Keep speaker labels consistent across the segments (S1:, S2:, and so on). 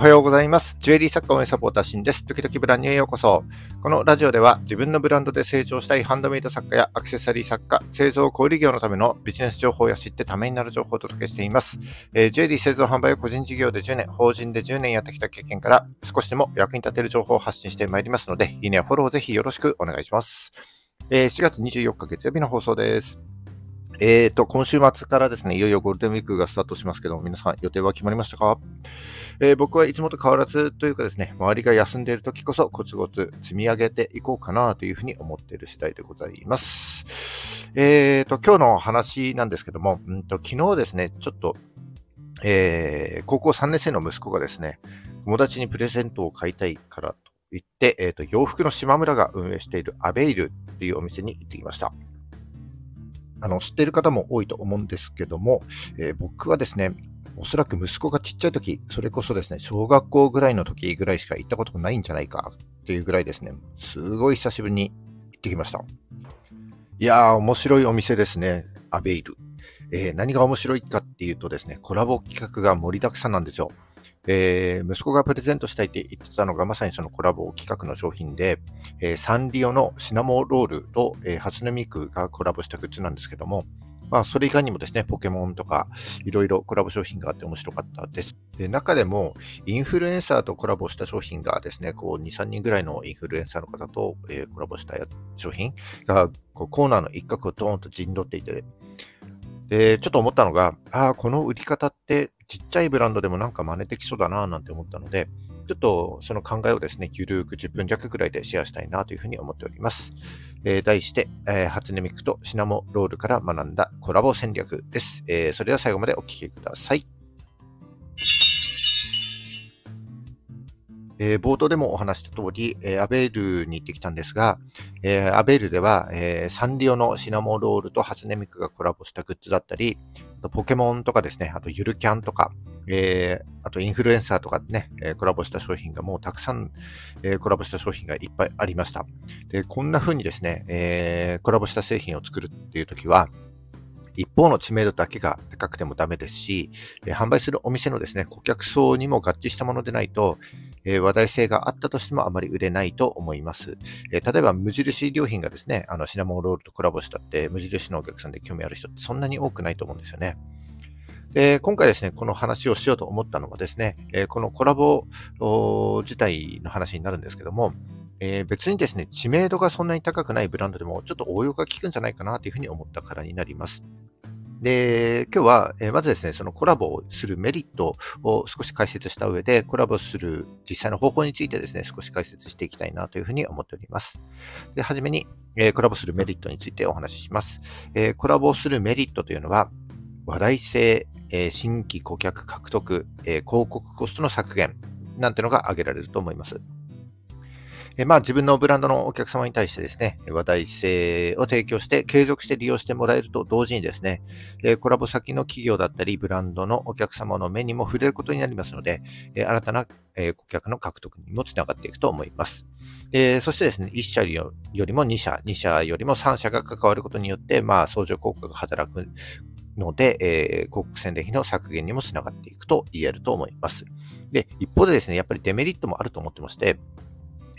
S1: おはようございます。ジュエリー作家応援サポーターシンです。時々ブランニュへようこそ。このラジオでは自分のブランドで成長したいハンドメイド作家やアクセサリー作家、製造小売業のためのビジネス情報や知ってためになる情報をお届けしています。えー、ジュエリー製造販売を個人事業で10年、法人で10年やってきた経験から少しでも役に立てる情報を発信してまいりますので、いいねやフォローをぜひよろしくお願いします。えー、4月24日月曜日の放送です。えーと、今週末からですね、いよいよゴールデンウィークがスタートしますけども、皆さん予定は決まりましたか？えー、僕はいつもと変わらずというかですね、周りが休んでいる時こそコツコツ積み上げていこうかなというふうに思っている次第でございます。えーと、今日の話なんですけども、うんと昨日ですね、ちょっと、えー、高校3年生の息子がですね、友達にプレゼントを買いたいからと言って、えーと、洋服の島村が運営しているアベイルっていうお店に行ってきました。あの、知っている方も多いと思うんですけども、えー、僕はですね、おそらく息子がちっちゃい時、それこそですね、小学校ぐらいの時ぐらいしか行ったことがないんじゃないかっていうぐらいですね、すごい久しぶりに行ってきました。いやー、面白いお店ですね、アベイル。えー、何が面白いかっていうとですね、コラボ企画が盛りだくさんなんですよ。えー、息子がプレゼントしたいって言ってたのがまさにそのコラボ企画の商品で、えー、サンリオのシナモロールと、えー、初音ミクがコラボしたグッズなんですけども、まあ、それ以外にもですね、ポケモンとか、いろいろコラボ商品があって面白かったです。で、中でも、インフルエンサーとコラボした商品がですね、こう、2、3人ぐらいのインフルエンサーの方と、えー、コラボした商品が、こうコーナーの一角をドーンと陣取っていて、で、ちょっと思ったのが、ああ、この売り方ってちっちゃいブランドでもなんか真似できそうだななんて思ったので、ちょっとその考えをですね、ゆるく10分弱くらいでシェアしたいなというふうに思っております。えー、題して、えー、初音ミクとシナモロールから学んだコラボ戦略です。えー、それでは最後までお聴きください。えー、冒頭でもお話した通り、えー、アベールに行ってきたんですが、えー、アベールでは、えサンリオのシナモロールと初音ミクがコラボしたグッズだったり、ポケモンとかですね、あとゆるキャンとか、えーあとインフルエンサーとかね、えコラボした商品がもうたくさん、えーコラボした商品がいっぱいありました。で、こんな風にですね、えーコラボした製品を作るっていう時は、一方の知名度だけが高くてもダメですし、え販売するお店のですね、顧客層にも合致したものでないと、え話題性があったとしてもあまり売れないと思います。え例えば、無印良品がですね、あのシナモンロールとコラボしたって、無印のお客さんで興味ある人ってそんなに多くないと思うんですよね。で、今回ですね、この話をしようと思ったのはですね、えこのコラボ自体の話になるんですけども、えー、別にですね、知名度がそんなに高くないブランドでも、ちょっと応用が効くんじゃないかなというふうに思ったからになります。で、今日は、え、まずですね、そのコラボをするメリットを少し解説した上で、コラボする実際の方法についてですね、少し解説していきたいなというふうに思っております。で、はじめに、え、コラボするメリットについてお話しします。え、コラボするメリットというのは、話題性、え、新規顧客獲得、え、広告コストの削減、なんてのが挙げられると思います。えまあ、自分のブランドのお客様に対してですね、話題性を提供して継続して利用してもらえると同時にですね、えコラボ先の企業だったりブランドのお客様の目にも触れることになりますので、え新たな、え顧客の獲得にもつながっていくと思います。えそしてですね、1社よりも2社、2社よりも3社が関わることによって、まあ、相乗効果が働くので、えー、広告宣伝費の削減にもつながっていくと言えると思います。で、一方でですね、やっぱりデメリットもあると思ってまして、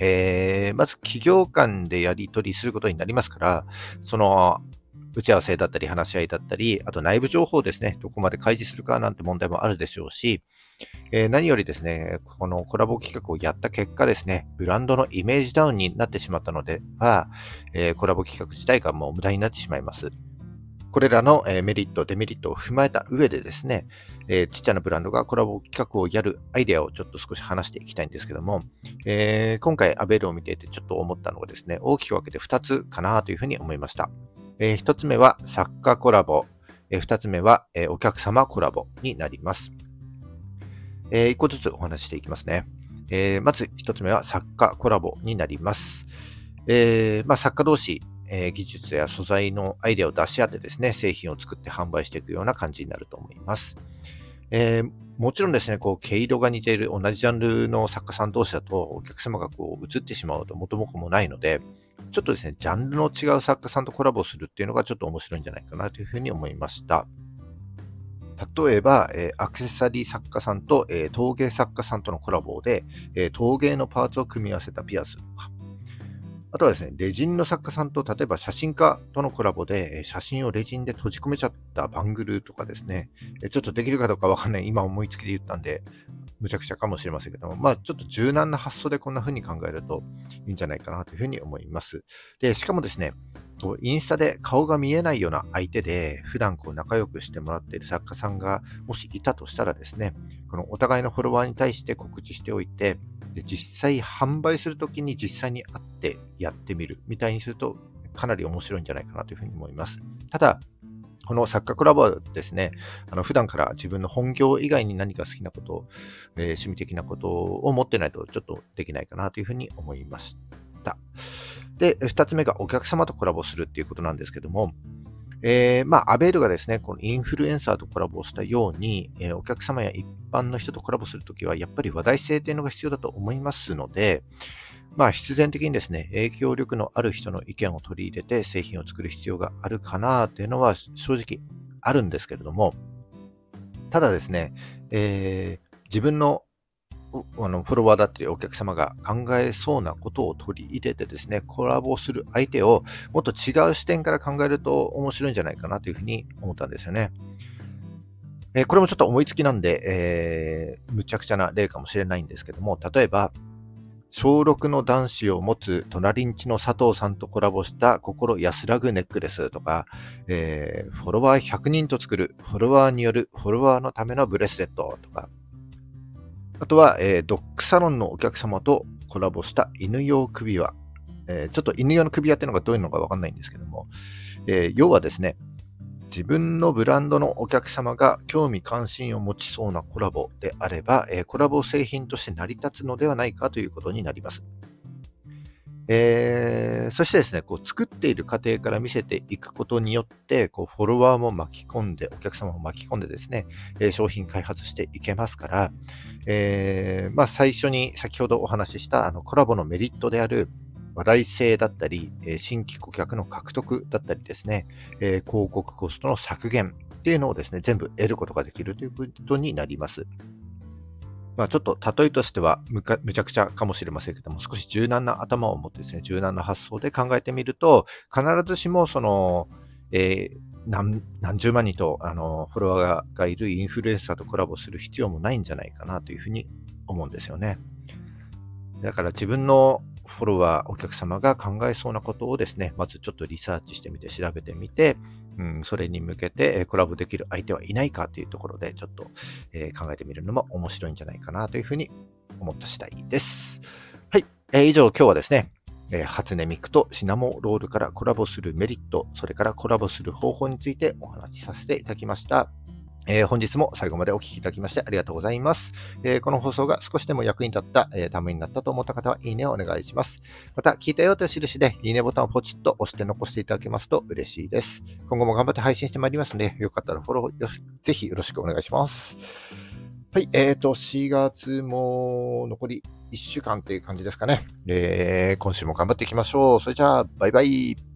S1: えー、まず企業間でやり取りすることになりますから、その、打ち合わせだったり話し合いだったり、あと内部情報ですね、どこまで開示するかなんて問題もあるでしょうし、えー、何よりですね、このコラボ企画をやった結果ですね、ブランドのイメージダウンになってしまったのでは、えー、コラボ企画自体がもう無駄になってしまいます。これらのメリット、デメリットを踏まえた上でですね、えー、ちっちゃなブランドがコラボ企画をやるアイデアをちょっと少し話していきたいんですけども、えー、今回アベルを見ていてちょっと思ったのがですね、大きく分けて2つかなというふうに思いました。えー、1つ目は作家コラボ、え、2つ目は、え、お客様コラボになります。え、1個ずつお話ししていきますね。え、まず1つ目は作家コラボになります。えまあ、作家同士、え、技術や素材のアイデアを出し合ってですね、製品を作って販売していくような感じになると思います。えー、もちろんですね、こう、毛色が似ている同じジャンルの作家さん同士だと、お客様がこう、映ってしまうと元も子もないので、ちょっとですね、ジャンルの違う作家さんとコラボするっていうのがちょっと面白いんじゃないかなというふうに思いました。例えば、え、アクセサリー作家さんと、えー、陶芸作家さんとのコラボで、え、陶芸のパーツを組み合わせたピアスとか、あとはですね、レジンの作家さんと、例えば写真家とのコラボで、写真をレジンで閉じ込めちゃったバングルとかですね、ちょっとできるかどうかわかんない、今思いつきで言ったんで、むちゃくちゃかもしれませんけども、まあ、ちょっと柔軟な発想でこんな風に考えるといいんじゃないかなというふうに思います。で、しかもですね、インスタで顔が見えないような相手で、普段こう仲良くしてもらっている作家さんがもしいたとしたらですね、このお互いのフォロワーに対して告知しておいて、で実際販売するときに実際に会ってやってみるみたいにするとかなり面白いんじゃないかなというふうに思います。ただ、この作家クラブはですね、あの普段から自分の本業以外に何か好きなこと、えー、趣味的なことを持ってないとちょっとできないかなというふうに思いました。で、二つ目がお客様とコラボするっていうことなんですけども、えー、まあ、アベールがですね、このインフルエンサーとコラボしたように、えー、お客様や一般の人とコラボするときは、やっぱり話題性というのが必要だと思いますので、まあ、必然的にですね、影響力のある人の意見を取り入れて製品を作る必要があるかなというのは正直あるんですけれども、ただですね、えー、自分のあのフォロワーだったりお客様が考えそうなことを取り入れてですね、コラボする相手をもっと違う視点から考えると面白いんじゃないかなというふうに思ったんですよね。えー、これもちょっと思いつきなんで、えー、むちゃくちゃな例かもしれないんですけども、例えば、小6の男子を持つ隣んちの佐藤さんとコラボした心安らぐネックレスとか、えー、フォロワー100人と作るフォロワーによるフォロワーのためのブレスレットとか、あとは、えー、ドッグサロンのお客様とコラボした犬用首輪。えー、ちょっと犬用の首輪っていうのがどういうのかわかんないんですけども、えー、要はですね、自分のブランドのお客様が興味関心を持ちそうなコラボであれば、えコラボ製品として成り立つのではないかということになります。えー、そしてですね、こう作っている過程から見せていくことによって、こうフォロワーも巻き込んで、お客様も巻き込んでですね、えー、商品開発していけますから、えー、まあ、最初に先ほどお話ししたあのコラボのメリットである話題性だったり、え新規顧客の獲得だったりですね、え広告コストの削減っていうのをですね、全部得ることができるということになります。まあ、ちょっと例えとしてはむかむちゃくちゃかもしれませんけども、少し柔軟な頭を持ってですね、柔軟な発想で考えてみると、必ずしもその、えー、何何十万人とあのフォロワーがいるインフルエンサーとコラボする必要もないんじゃないかなというふうに思うんですよね。だから自分のフォロワー、お客様が考えそうなことをですね、まずちょっとリサーチしてみて、調べてみて、うん、それに向けてコラボできる相手はいないかというところで、ちょっと、え、考えてみるのも面白いんじゃないかなというふうに思った次第です。はい。えー、以上、今日はですね、えー、初音ミクとシナモロールからコラボするメリット、それからコラボする方法についてお話しさせていただきました。えー、本日も最後までお聴きいただきましてありがとうございます。えー、この放送が少しでも役に立った、えー、ためになったと思った方は、いいねをお願いします。また、聞いたよという印で、いいねボタンをポチッと押して残していただけますと嬉しいです。今後も頑張って配信してまいりますので、よかったらフォローよしぜひよろしくお願いします。はい、えーと、4月も残り1週間という感じですかね。えー、今週も頑張っていきましょう。それじゃあ、バイバイ。